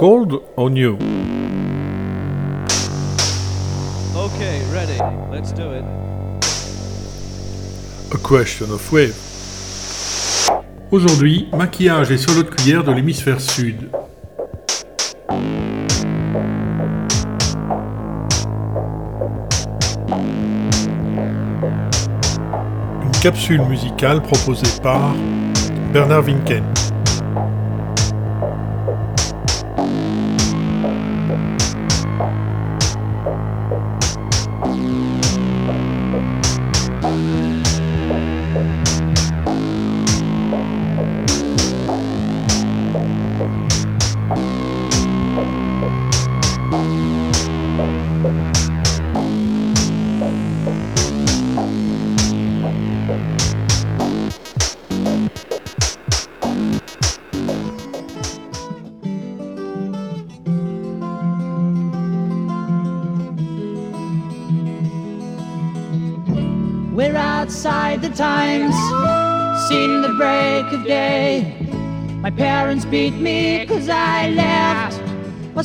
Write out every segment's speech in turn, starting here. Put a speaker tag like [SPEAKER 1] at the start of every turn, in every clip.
[SPEAKER 1] Cold or new?
[SPEAKER 2] Okay, ready. Let's do it.
[SPEAKER 1] A question of wave. Aujourd'hui, maquillage et solo de cuillère de l'hémisphère sud. Une capsule musicale proposée par Bernard Winken.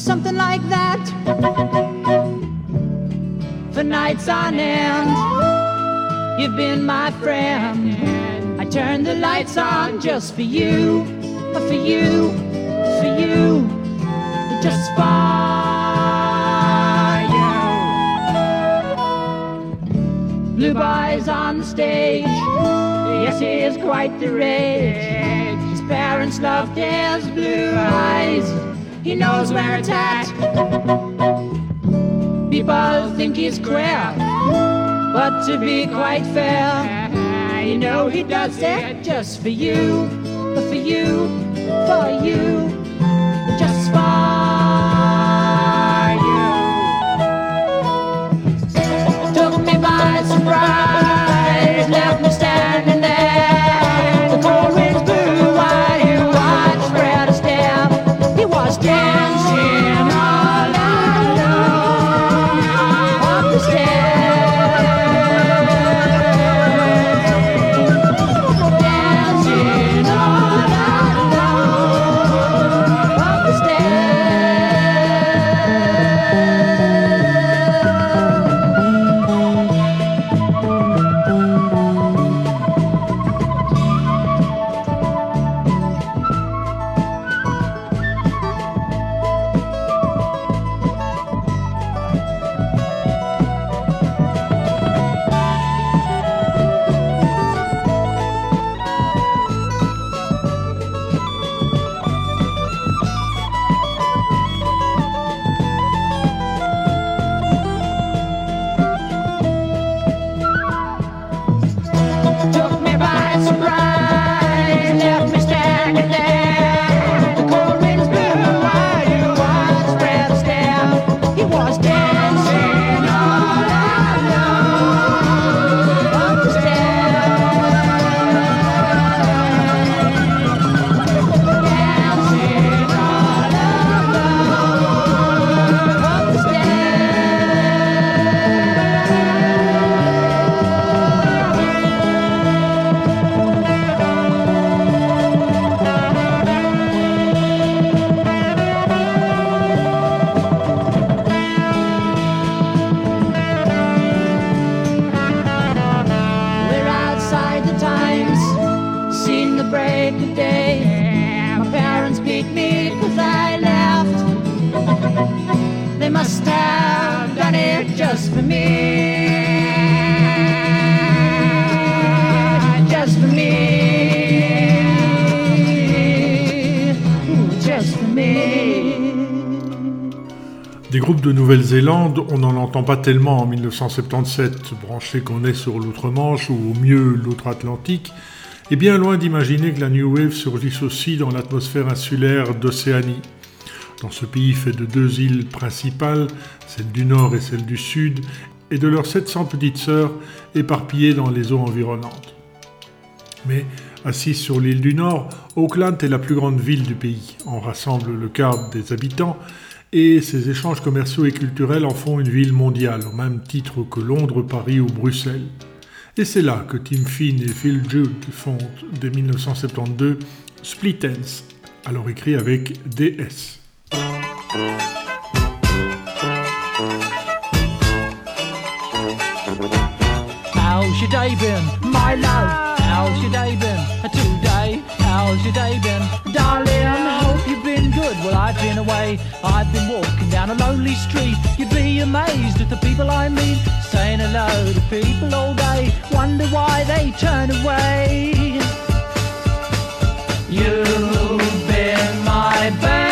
[SPEAKER 3] Something like that. For nights on end, you've been my friend. I turned the lights on just for you, for you, for you, just for you. Blue boys on the stage. Yes, he is quite the rage. His parents loved his blue eyes. He knows where it's at. People think he's queer, but to be quite fair, you know he does it just for you, for you, for you,
[SPEAKER 1] Nouvelle-Zélande, on n'en entend pas tellement en 1977, branché qu'on est sur l'outre-Manche ou au mieux l'outre-Atlantique, et bien loin d'imaginer que la New Wave surgisse aussi dans l'atmosphère insulaire d'Océanie. Dans ce pays fait de deux îles principales, celle du nord et celle du sud, et de leurs 700 petites sœurs éparpillées dans les eaux environnantes. Mais assise sur l'île du Nord, Auckland est la plus grande ville du pays. On rassemble le quart des habitants et ses échanges commerciaux et culturels en font une ville mondiale, au même titre que Londres, Paris ou Bruxelles. Et c'est là que Tim Finn et Phil Judd fondent, dès 1972, Split Ends, alors écrit avec DS.
[SPEAKER 3] You've been good. Well, I've been away. I've been walking down a lonely street. You'd be amazed at the people I meet, saying hello to people all day. Wonder why they turn away. You've been my baby.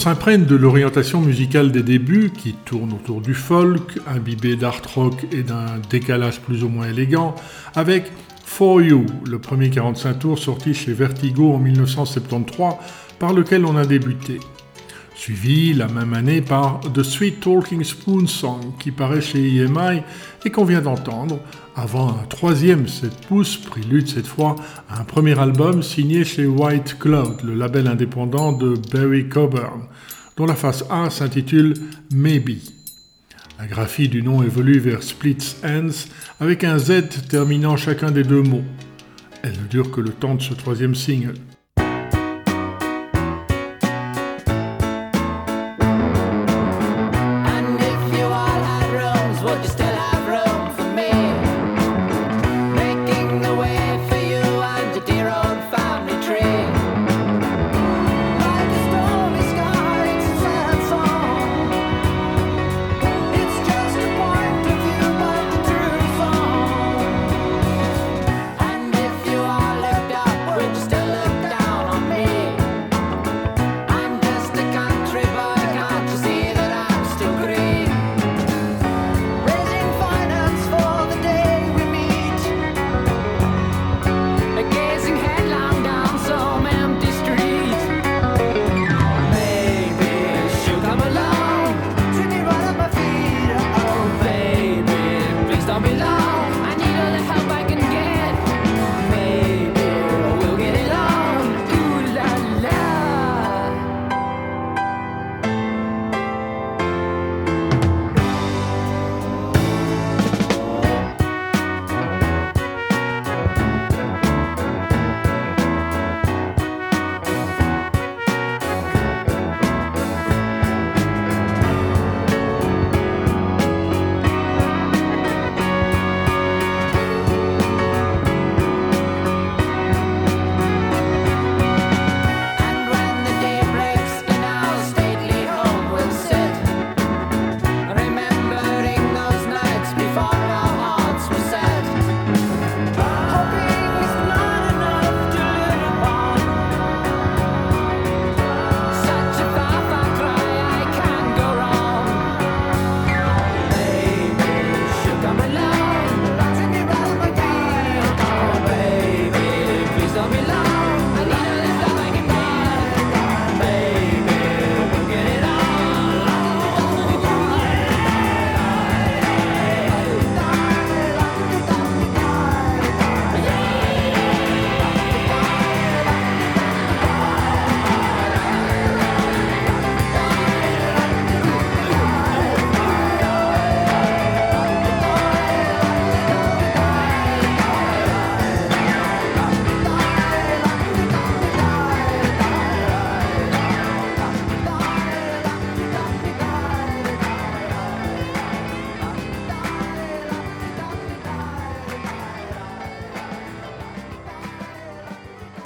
[SPEAKER 1] S'imprègne de l'orientation musicale des débuts, qui tourne autour du folk, imbibé d'art rock et d'un décalage plus ou moins élégant, avec For You, le premier 45 tours sorti chez Vertigo en 1973, par lequel on a débuté. Suivi la même année par The Sweet Talking Spoon Song, qui paraît chez EMI et qu'on vient d'entendre, avant un troisième 7 pouces, prélude cette fois à un premier album signé chez White Cloud, le label indépendant de Barry Coburn, dont la face A s'intitule Maybe. La graphie du nom évolue vers Splits Ends avec un Z terminant chacun des deux mots. Elle ne dure que le temps de ce troisième single.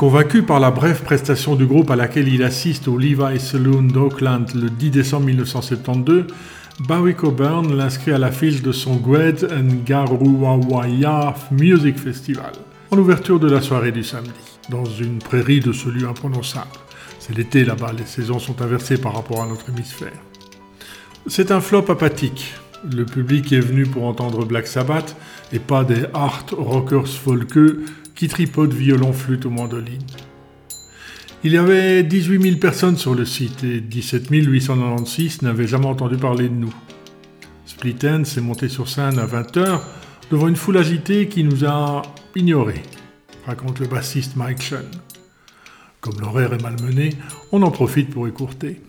[SPEAKER 1] Convaincu par la brève prestation du groupe à laquelle il assiste au Levi Saloon d'Auckland le 10 décembre 1972, Barry Coburn l'inscrit à l'affiche de son Gwed Ngaruawaya Music Festival, en ouverture de la soirée du samedi, dans une prairie de ce lieu imprononçable. C'est l'été là-bas, les saisons sont inversées par rapport à notre hémisphère. C'est un flop apathique. Le public est venu pour entendre Black Sabbath et pas des art rockers folkeux qui tripotent violon, flûte ou mandoline. Il y avait 18 000 personnes sur le site et 17 896 n'avaient jamais entendu parler de nous. Split s'est monté sur scène à 20h devant une foule agitée qui nous a ignorés, raconte le bassiste Mike Shun. Comme l'horaire est malmené, on en profite pour écourter.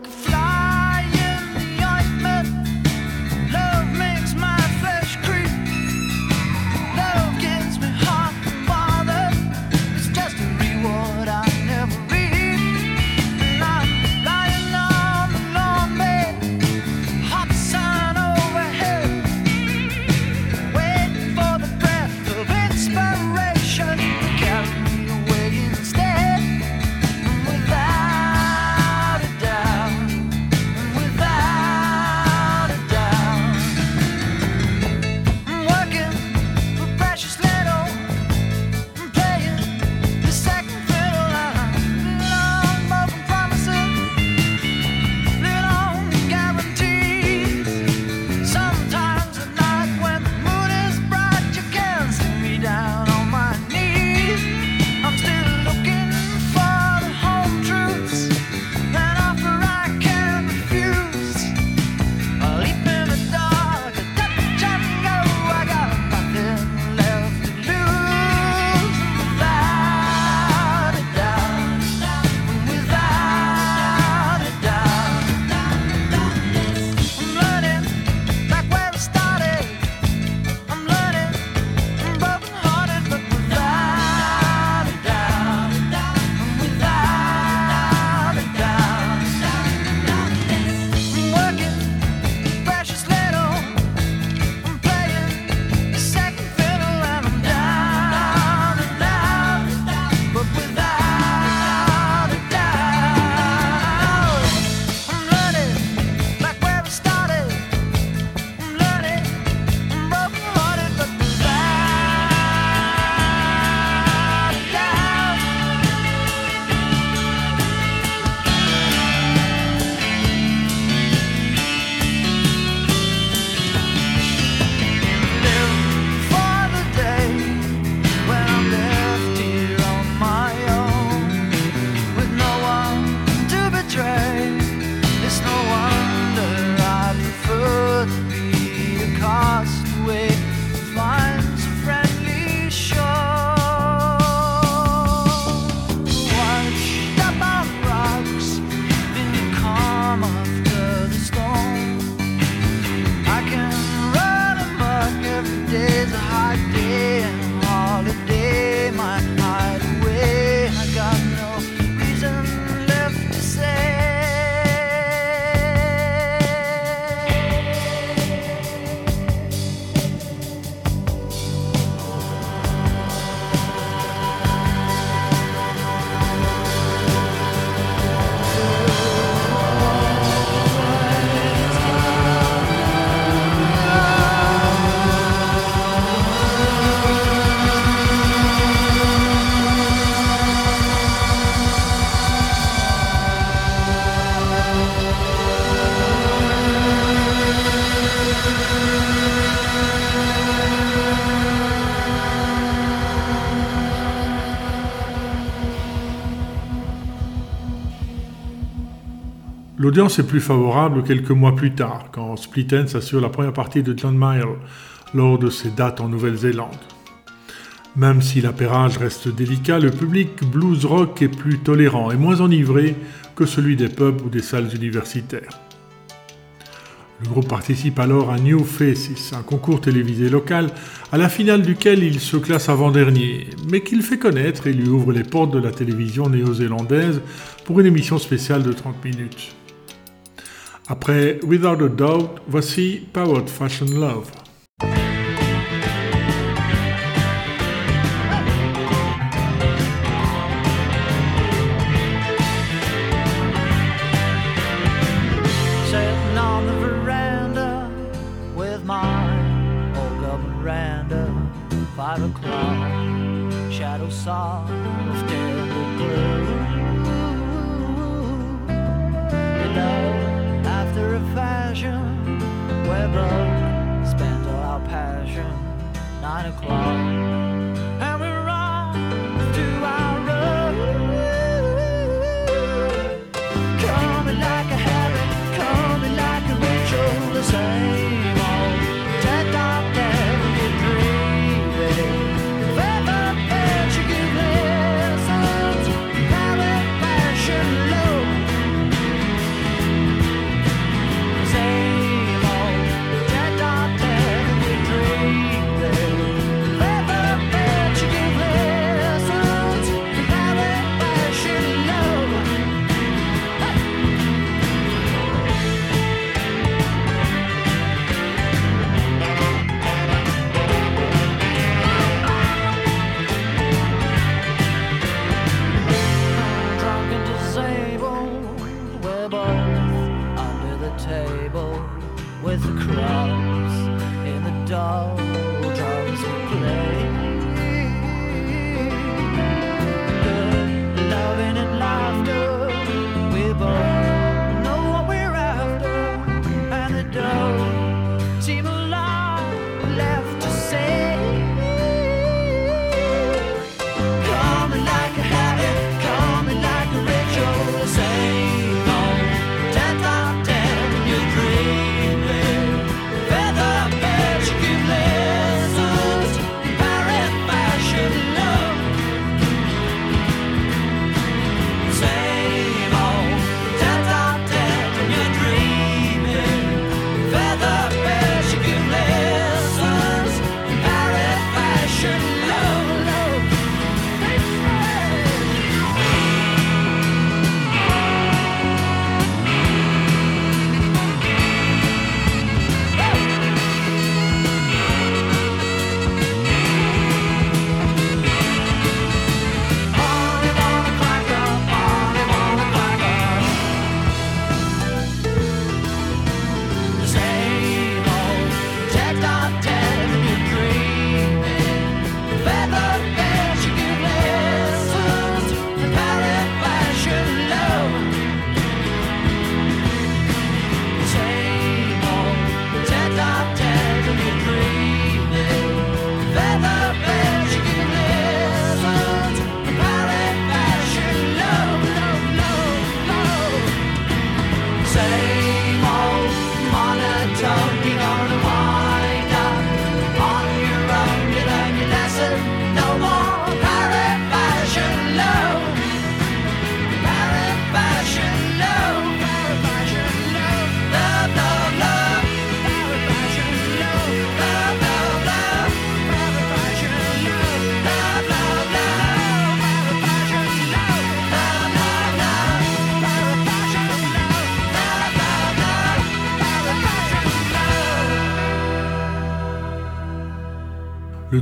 [SPEAKER 3] Like
[SPEAKER 1] L'audience est plus favorable quelques mois plus tard, quand Split Enz assure la première partie de John Mayer lors de ses dates en Nouvelle-Zélande. Même si l'appairage reste délicat, le public blues rock est plus tolérant et moins enivré que celui des pubs ou des salles universitaires. Le groupe participe alors à New Faces, un concours télévisé local, à la finale duquel il se classe avant-dernier, mais qu'il fait connaître et lui ouvre les portes de la télévision néo-zélandaise pour une émission spéciale de 30 minutes. Après Without a Doubt, voici Powered Fashion Love.
[SPEAKER 3] With the cross in the doldrums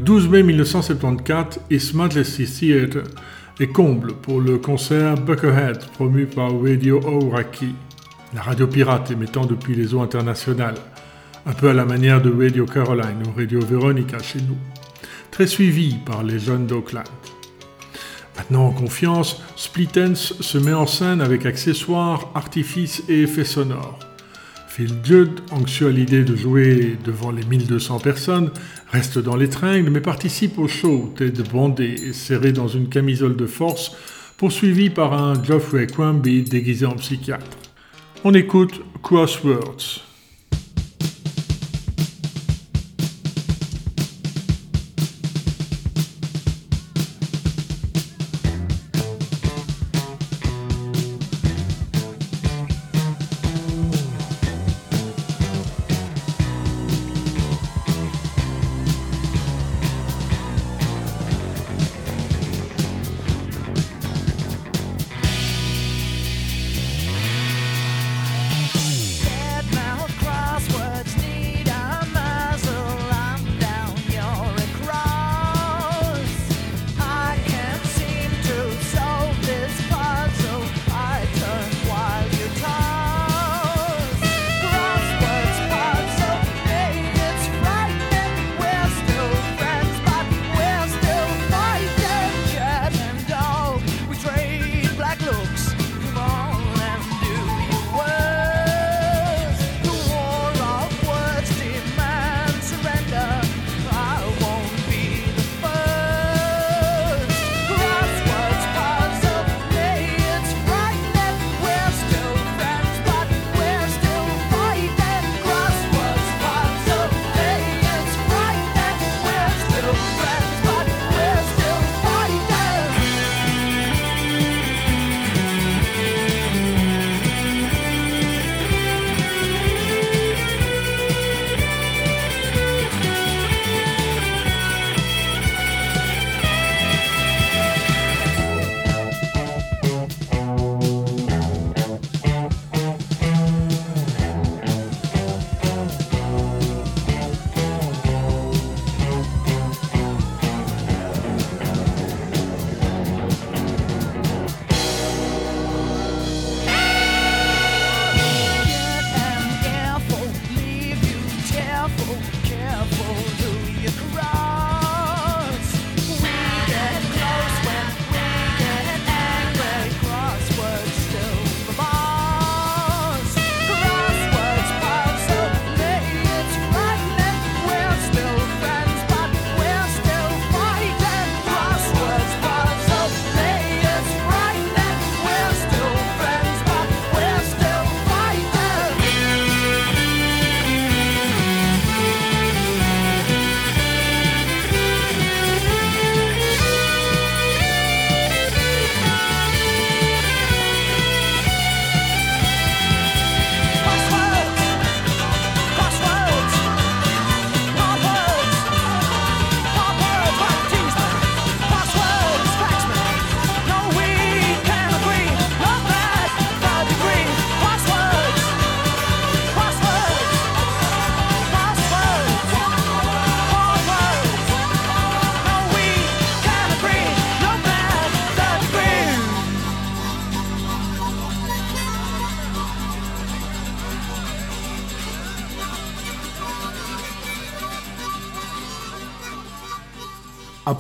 [SPEAKER 1] 12 mai 1974, East Majesty Theatre est comble pour le concert Buckethead promu par Radio Ouraki, la radio pirate émettant depuis les eaux internationales, un peu à la manière de Radio Caroline ou Radio Veronica chez nous, très suivi par les jeunes d'Auckland. Maintenant en confiance, Splittens se met en scène avec accessoires, artifices et effets sonores. Phil Judd, anxieux à l'idée de jouer devant les 1200 personnes, reste dans les tringles mais participe au show, tête bandée et serré dans une camisole de force, poursuivi par un Geoffrey Quimby déguisé en psychiatre.
[SPEAKER 3] On écoute Crosswords.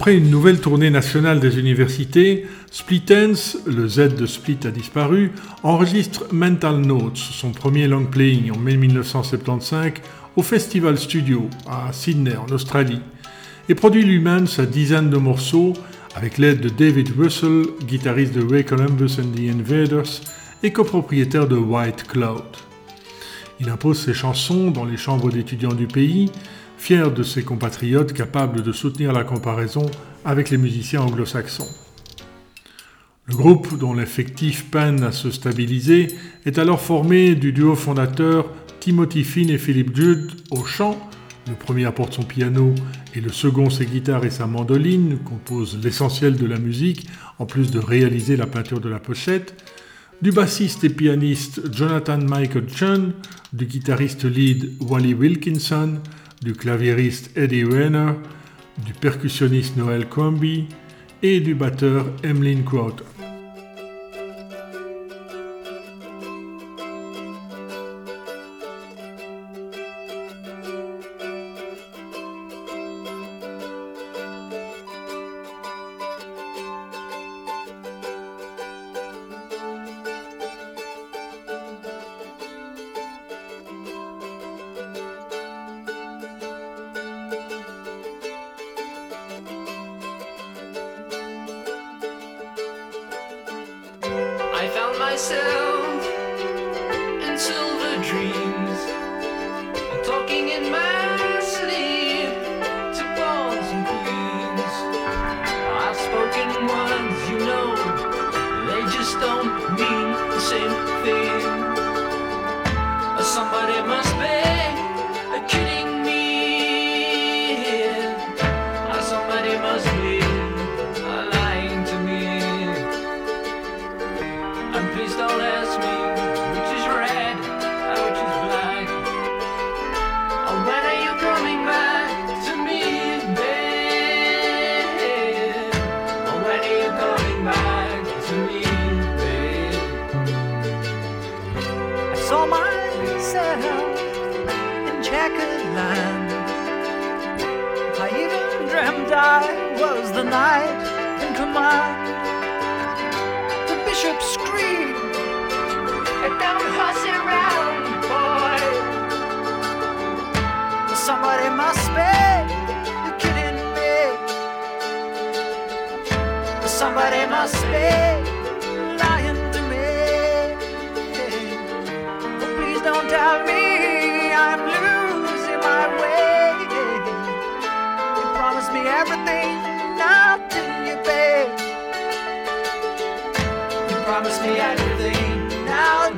[SPEAKER 3] Après une nouvelle tournée nationale des universités, Splitens, le Z de Split a disparu, enregistre Mental Notes, son premier long playing en mai 1975, au Festival Studio à Sydney en Australie, et produit lui-même sa dizaine de morceaux avec l'aide de David Russell, guitariste de Ray Columbus and the Invaders et copropriétaire de White Cloud. Il impose ses chansons dans les chambres d'étudiants du pays, fier de ses compatriotes capables de soutenir la comparaison avec les musiciens anglo-saxons. Le groupe, dont l'effectif peine à se stabiliser, est alors formé du duo fondateur Timothy Finn et Philip Judd au chant. Le premier apporte son piano et le second ses guitares et sa mandoline, compose l'essentiel de la musique, en plus de réaliser la peinture de la pochette. Du bassiste et pianiste Jonathan Michael Chun, du guitariste lead Wally Wilkinson, du claviériste Eddie Rayner, du percussionniste Noel Crombie et du batteur Emlyn Crowder. Same thing. Somebody must be knight in command. The bishop screamed, "Don't fuss around, boy." Somebody must be kidding me. Somebody must be promised me everything, now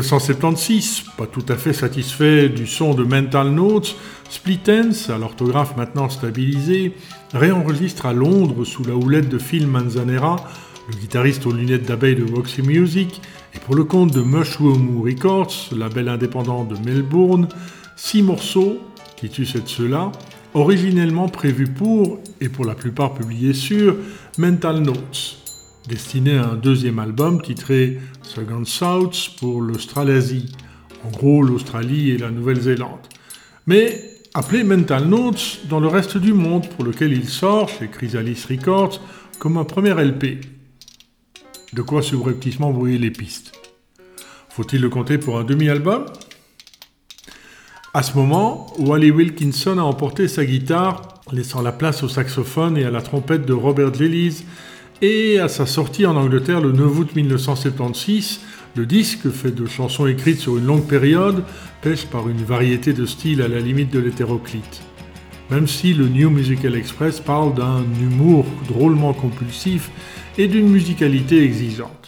[SPEAKER 1] 1976, pas tout à fait satisfait du son de Mental Notes, Splittens, à l'orthographe maintenant stabilisée, réenregistre à Londres sous la houlette de Phil Manzanera, le guitariste aux lunettes d'abeille de Roxy Music, et pour le compte de Mushroom Records, label indépendant de Melbourne, six morceaux, Titus et cela, originellement prévus pour, et pour la plupart publiés sur, Mental Notes destiné à un deuxième album titré Second South pour l'Australasie, en gros l'Australie et la Nouvelle-Zélande. Mais appelé Mental Notes dans le reste du monde, pour lequel il sort chez Chrysalis Records comme un premier LP. De quoi subrepticement brouiller les pistes. Faut-il le compter pour un demi-album? À ce moment, Wally Wilkinson a emporté sa guitare, laissant la place au saxophone et à la trompette de Robert Gillies, et à sa sortie en Angleterre le 9 août 1976, le disque, fait de chansons écrites sur une longue période, pêche par une variété de styles à la limite de l'hétéroclite. Même si le New Musical Express parle d'un humour drôlement compulsif et d'une musicalité exigeante.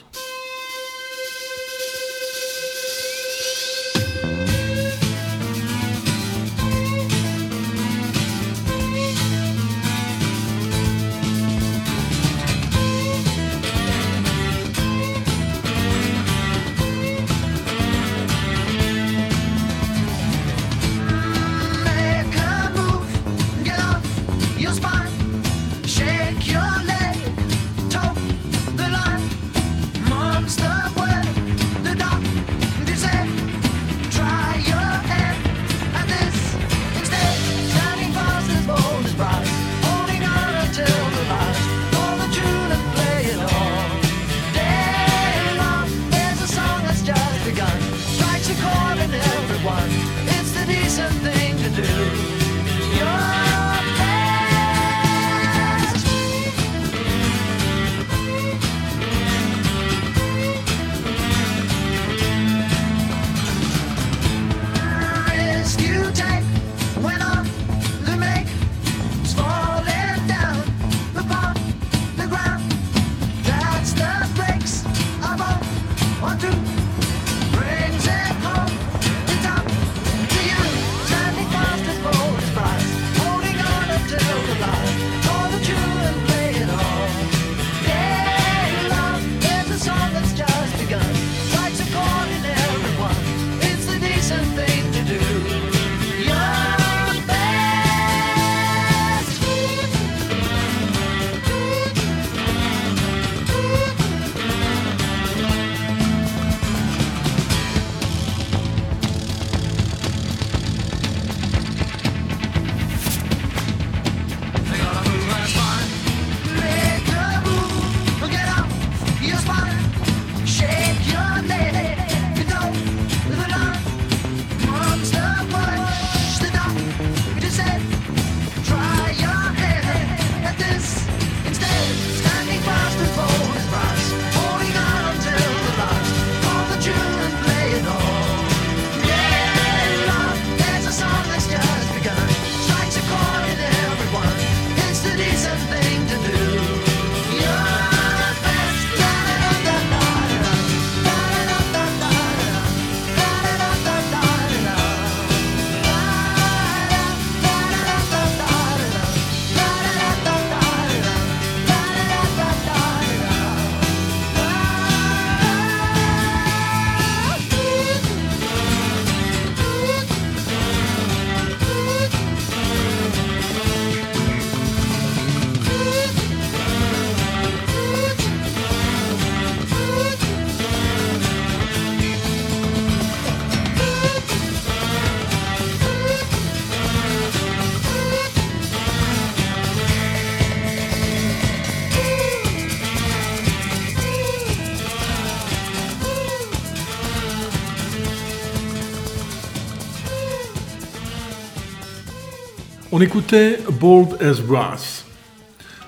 [SPEAKER 3] On
[SPEAKER 1] écoutait Bold as Brass.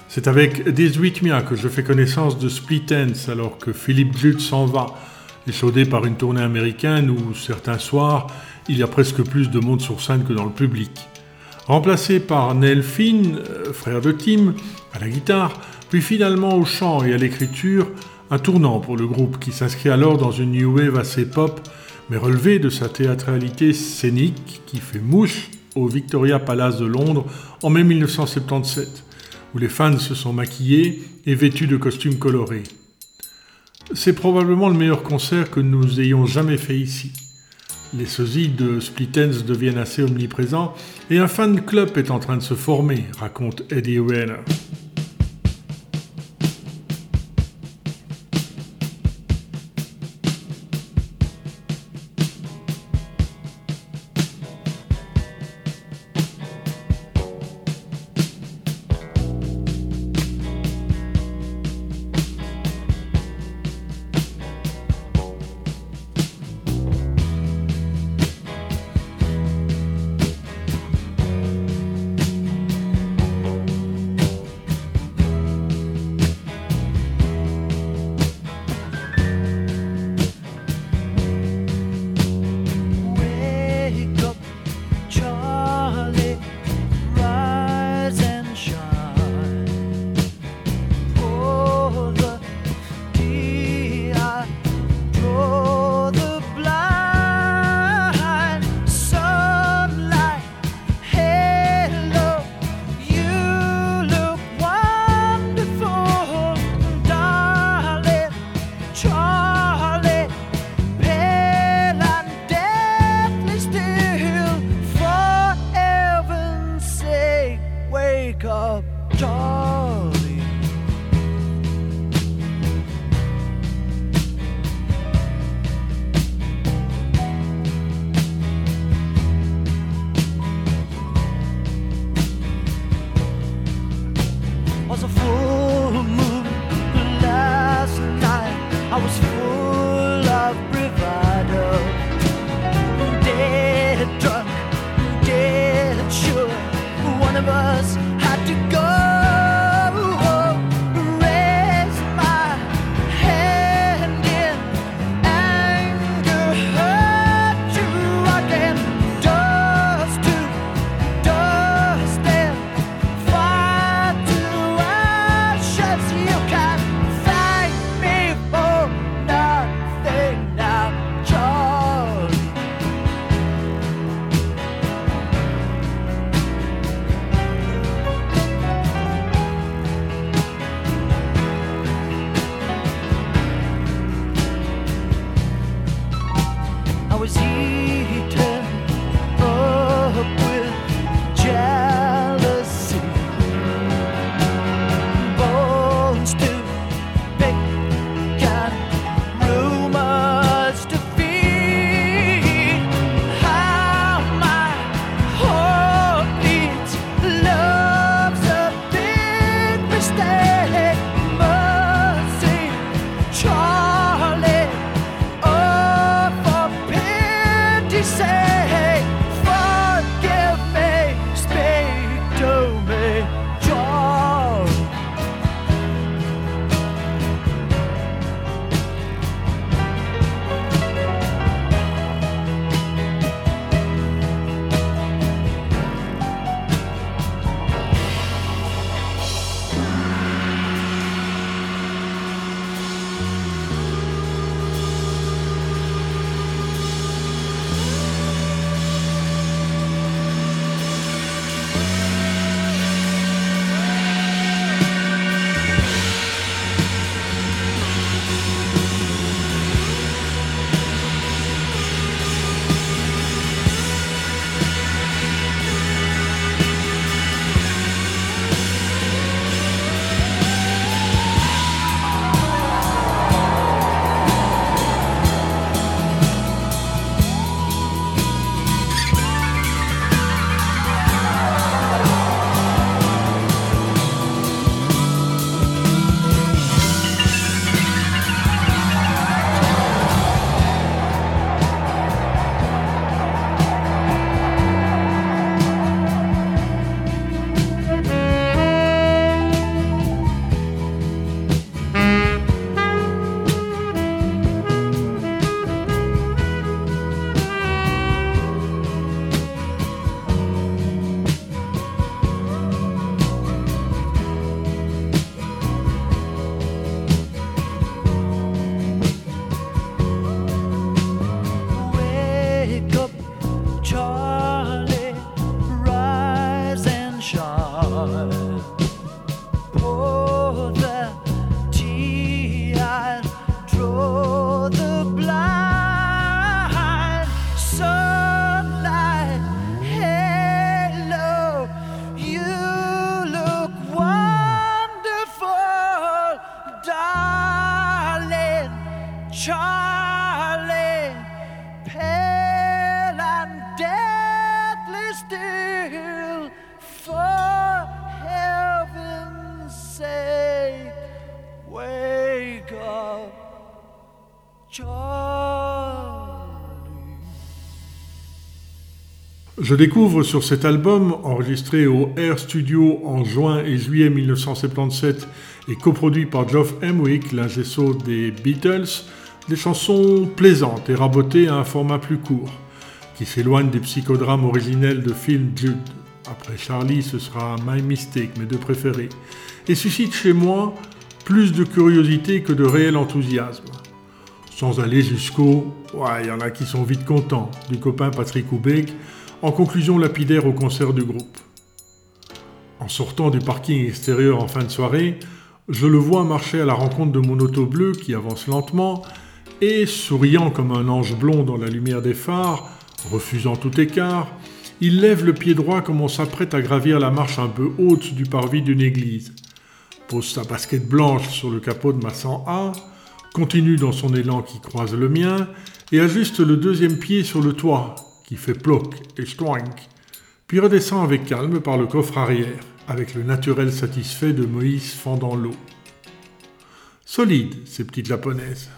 [SPEAKER 1] C'est avec Désrhythmia que je fais connaissance de Split Ends alors que Philippe Gluck s'en va, échaudé par une tournée américaine où certains soirs il y a presque plus de monde sur scène que dans le public. Remplacé par Neil Finn, euh, frère de Tim, à la guitare, puis finalement au chant et à l'écriture, un tournant pour le groupe qui s'inscrit alors dans une new wave assez pop, mais relevée de sa théâtralité scénique qui fait mouche au Victoria Palace de Londres en mai 1977, où les fans se sont maquillés et vêtus de costumes colorés. C'est probablement le meilleur concert que nous ayons jamais fait ici. Les sosies de Split Ends deviennent assez omniprésents et un fan club est en train de se former, raconte Eddie Rayner.
[SPEAKER 3] Je découvre sur cet album, enregistré au Air Studio en juin et juillet 1977 et coproduit par Geoff Emwick, l'ingéso des Beatles, des chansons plaisantes et rabotées à un format plus court, qui s'éloigne des psychodrames originels de Phil Judd. Après Charlie, ce sera My Mistake, mes deux préférés, et suscite chez moi plus de curiosité que de réel enthousiasme. Sans aller jusqu'au Ouais, il y en a qui sont vite contents, du copain Patrick Houbeck, en conclusion lapidaire au concert du groupe. En sortant du parking extérieur en fin de soirée, je le vois marcher à la rencontre de mon auto bleu qui avance lentement et, souriant comme un ange blond dans la lumière des phares, refusant tout écart, il lève le pied droit comme on s'apprête à gravir la marche un peu haute du parvis d'une église, pose sa basket blanche sur le capot de ma 100A, continue dans son élan qui croise le mien et ajuste le deuxième pied sur le toit qui fait ploc et stoink, puis redescend avec calme par le coffre arrière, avec le naturel satisfait de Moïse fendant l'eau. Solide, ces petites japonaises.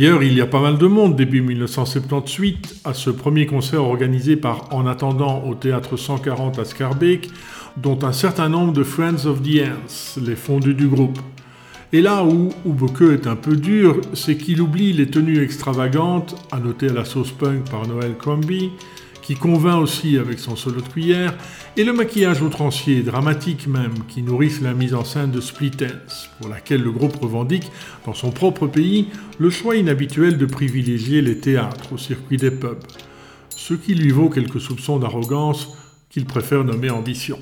[SPEAKER 3] D'ailleurs, il y a pas mal de monde début 1978 à ce premier concert organisé par En attendant au théâtre 140 à Scarbeck, dont un certain nombre de Friends of the Ants, les fondus du groupe. Et là où Ubeke est un peu dur, c'est qu'il oublie les tenues extravagantes, à noter à la sauce punk par Noël Crombie, qui convainc aussi avec son solo de cuillère, et le maquillage outrancier, dramatique même, qui nourrissent la mise en scène de Split pour laquelle le groupe revendique, dans son propre pays, le choix inhabituel de privilégier les théâtres au circuit des pubs, ce qui lui vaut quelques soupçons d'arrogance qu'il préfère nommer ambition.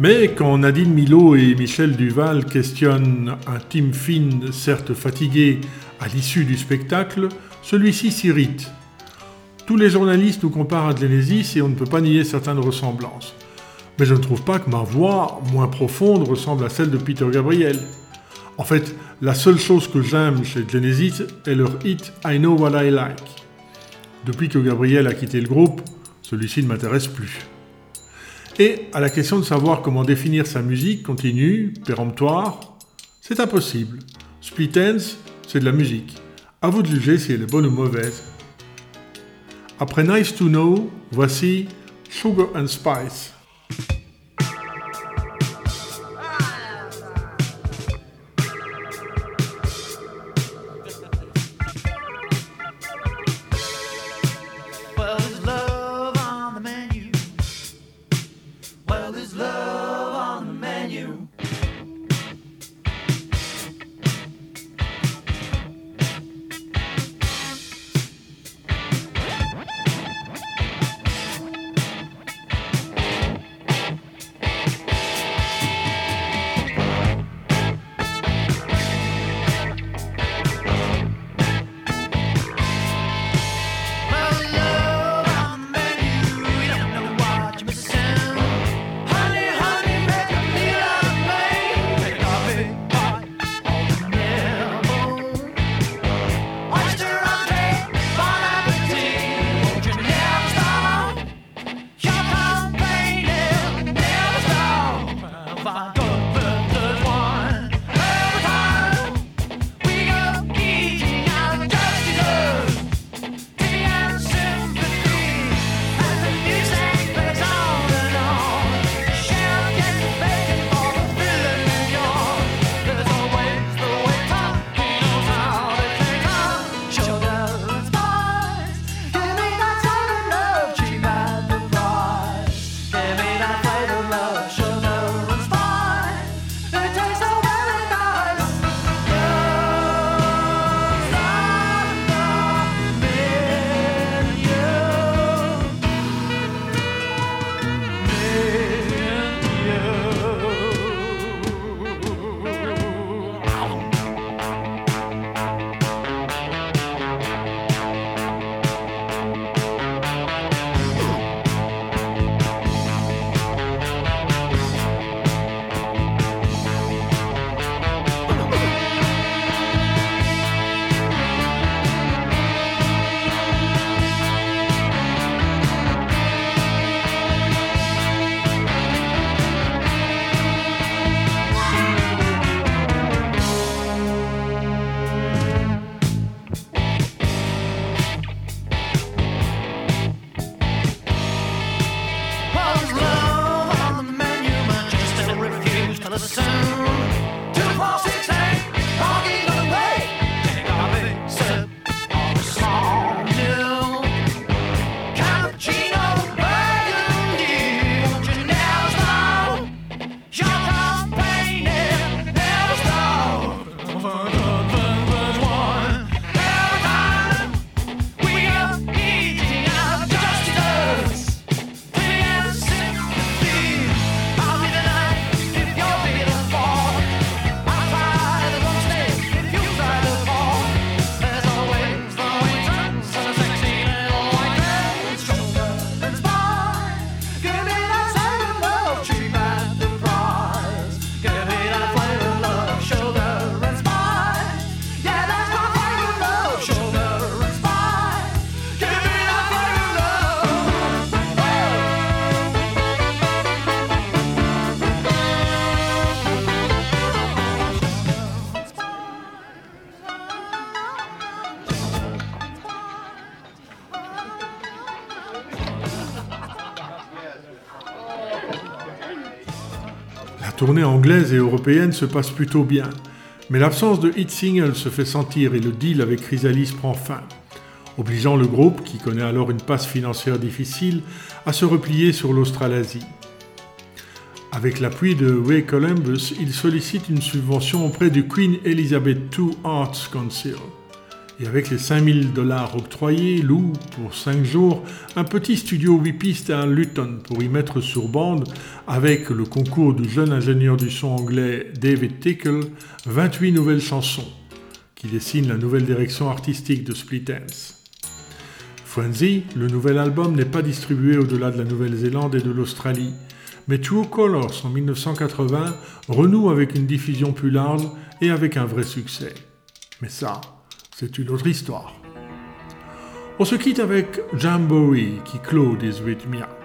[SPEAKER 3] Mais quand Nadine Milo et Michel Duval questionnent un Tim Finn, certes fatigué à l'issue du spectacle, celui-ci s'irrite. Tous les journalistes nous comparent à Genesis et on ne peut pas nier certaines ressemblances. Mais je ne trouve pas que ma voix, moins profonde, ressemble à celle de Peter Gabriel. En fait, la seule chose que j'aime chez Genesis est leur hit I Know What I Like. Depuis que Gabriel a quitté le groupe, celui-ci ne m'intéresse plus. Et à la question de savoir comment définir sa musique continue, péremptoire, c'est impossible. Split Ends, c'est de la musique. À vous de juger si elle est bonne ou mauvaise. Après Nice to Know, voici Sugar and Spice. Tournée anglaise et européenne se passe plutôt bien, mais l'absence de hit single se fait sentir et le deal avec Chrysalis prend fin, obligeant le groupe, qui connaît alors une passe financière difficile, à se replier sur l'Australasie. Avec l'appui de Ray Columbus, il sollicite une subvention auprès du Queen Elizabeth II Arts Council.
[SPEAKER 1] Et avec les 5000 dollars octroyés, loue pour 5 jours un petit studio 8 pistes à Luton pour y mettre sur bande, avec le concours du jeune ingénieur du son anglais David Tickle, 28 nouvelles chansons qui dessinent la nouvelle direction artistique de Split Ends. Frenzy, le nouvel album n'est pas distribué au-delà de la Nouvelle-Zélande et de l'Australie, mais True Colors en 1980 renoue avec une diffusion plus large et avec un vrai succès. Mais ça, c'est une autre histoire. On se quitte avec Jamboree qui clôt des Rhythmia.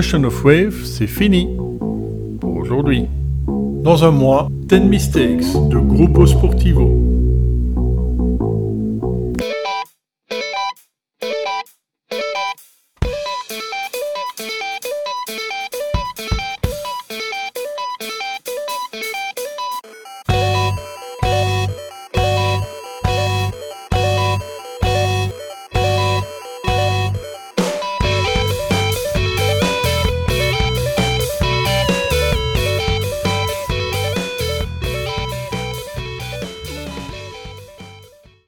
[SPEAKER 1] Question of Wave, c'est fini pour aujourd'hui.
[SPEAKER 4] Dans un mois,
[SPEAKER 1] 10 Mistakes de Grupo Sportivo.